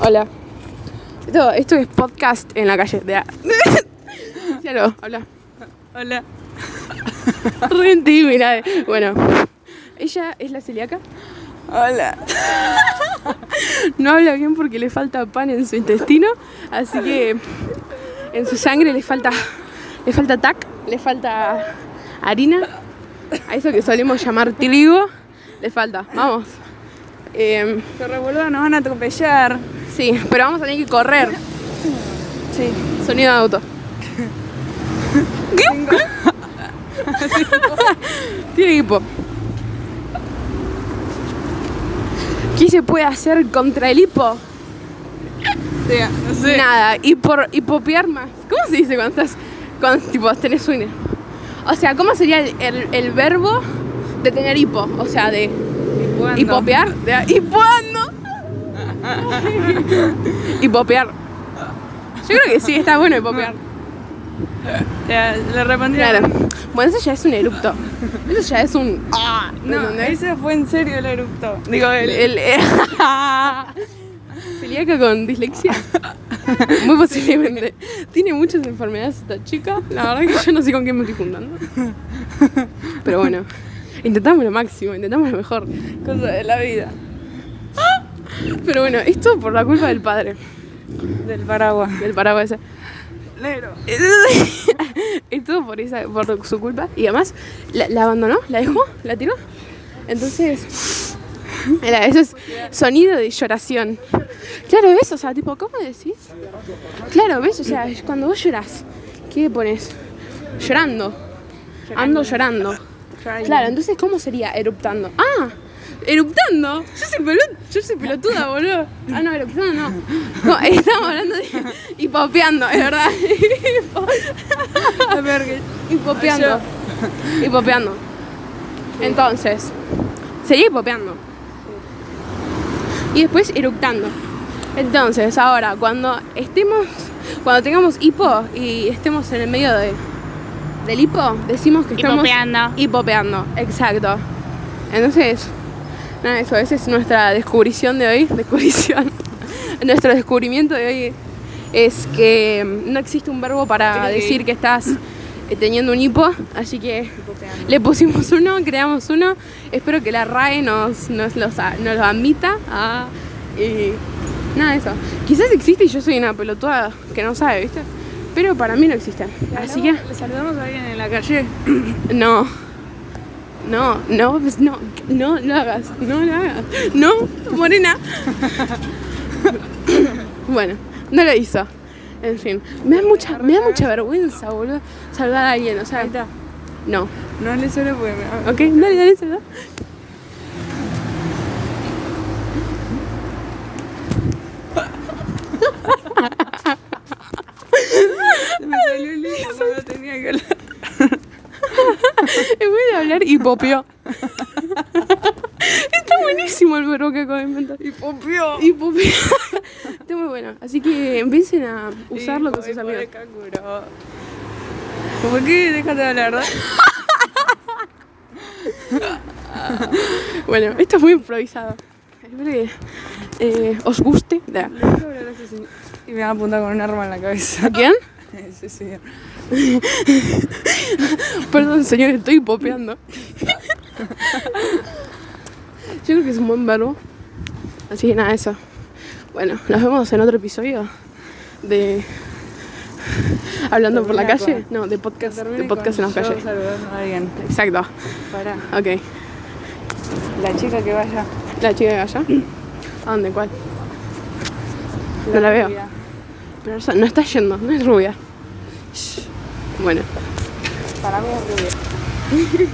Hola. Esto, esto es podcast en la calle. De... Hola. Hola. Re tímida. Bueno, ella es la celíaca. Hola. No habla bien porque le falta pan en su intestino, así que en su sangre le falta le falta tac, le falta harina, a eso que solemos llamar trigo, le falta. Vamos. Em, Corre, boludo, nos van a atropellar. Sí, pero vamos a tener que correr. Sí. Sonido de auto. Tiene hipo. ¿Qué se puede hacer contra el hipo? Sí, no sé. Nada, y por hipopear más. ¿Cómo se dice cuando estás, cuando tipo, tenés sueño? O sea, ¿cómo sería el, el- el verbo de tener hipo? O sea, de hipopear. De, ¿Hipoando? hipopear. Yo creo que sí, está bueno hipopear. Ya, le respondí. Claro. Bueno, eso ya es un erupto. Eso ya es un. ¡Ah! No, ese fue en serio el erupto. Digo, el, El, el- Celíaca con dislexia. Muy posiblemente. Tiene muchas enfermedades esta chica. La verdad que yo no sé con quién me estoy juntando. Pero bueno, intentamos lo máximo, intentamos lo mejor. cosa de la vida. Pero bueno, esto por la culpa del padre, Del paraguas. del paraguas ese. Negro. Es todo por, esa, por su culpa. Y además, la, la abandonó, la dejó, la tiró. Entonces, era, eso es sonido de lloración. Claro, ¿ves? O sea, tipo, ¿cómo decís? Claro, ¿ves? O sea, cuando vos llorás, ¿qué pones? Llorando. Ando llorando. Claro, entonces, ¿cómo sería eruptando? ¡Ah! ¡Eruptando! Yo soy, pelu- yo soy pelotuda, boludo. Ah, no, eruptando no. No, estamos hablando de hipopeando, es verdad. Hipopeando. Hipopeando. Entonces, sería hipopeando. Y después eructando. Entonces, ahora, cuando estemos, cuando tengamos hipo y estemos en el medio de, del hipo, decimos que estamos Hipopeando. hipopeando. Exacto. Entonces, nada, eso, esa es nuestra descubrición de hoy. Descubrición. Nuestro descubrimiento de hoy es que mm, no existe un verbo para decir que estás eh, teniendo un hipo, así que le pusimos uno, creamos uno. Espero que la RAE nos, nos, los, nos lo admita. Ah, y nada, eso. Quizás existe y yo soy una pelotuda que no sabe, ¿viste? Pero para mí no existe. Así que, Le saludamos a alguien en la calle. no. No, no, pues no, no lo hagas, no lo hagas. No, Morena. bueno, no lo hizo. En fin, me da mucha, me da mucha vergüenza, boludo, saludar a alguien, o sea, no. No le suele porque me Ok, dale, dale, saluda. Se me salió el hilo, no lo tenía que hablar. Hablar, hipopeó. Está buenísimo el verbo que acabo de inventar. Hipopeó. Hipopeó. Está muy bueno. Así que empiecen a usarlo con sus amigos. ¿Por qué dejaste de hablar, verdad? Bueno, esto es muy improvisado. Espero que eh, os guste. Da. Y me va a apuntar con un arma en la cabeza. ¿A quién? Ese señor. Perdón, señor, estoy hipopeando. Yo creo que es un buen verbo. Así que nada, eso. Bueno, nos vemos en otro episodio de. Hablando por la Termina calle. No, de podcast, de Termine podcast en con la yo calle. saludando a alguien. Exacto. Pará. Ok. La chica que vaya. ¿La chica de allá? ¿A dónde? ¿Cuál? No la veo. rubia. No está yendo, no es rubia. Bueno. Para mí es rubia.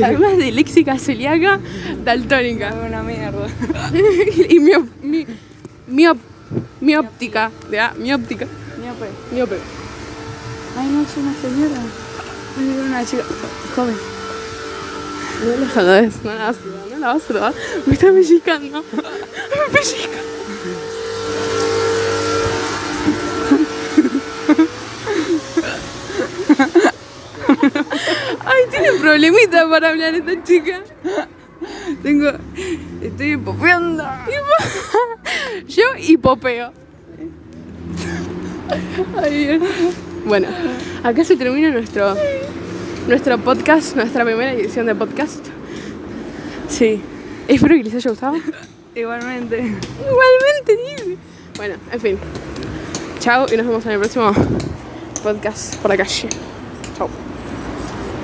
Además de léxica celíaca, daltónica. Es una mierda. y mi, mi, mi, op- mi óptica. ¿ya? Mi óptica. Miope. Miope. Ay, no, es una señora. Es una chica joven. No la no la vas a saludar, no la vas a saludar. Me está pellizcando. Me pellizca. Ay, tiene problemita para hablar esta chica. Tengo. Estoy hipopeando. Yo hipopeo. Ay. Bueno, acá se termina nuestro, nuestro podcast, nuestra primera edición de podcast. Sí, Espero que les haya gustado. igualmente. Igualmente, Nive. Bueno, en fin. Chao y nos vemos en el próximo podcast por la calle.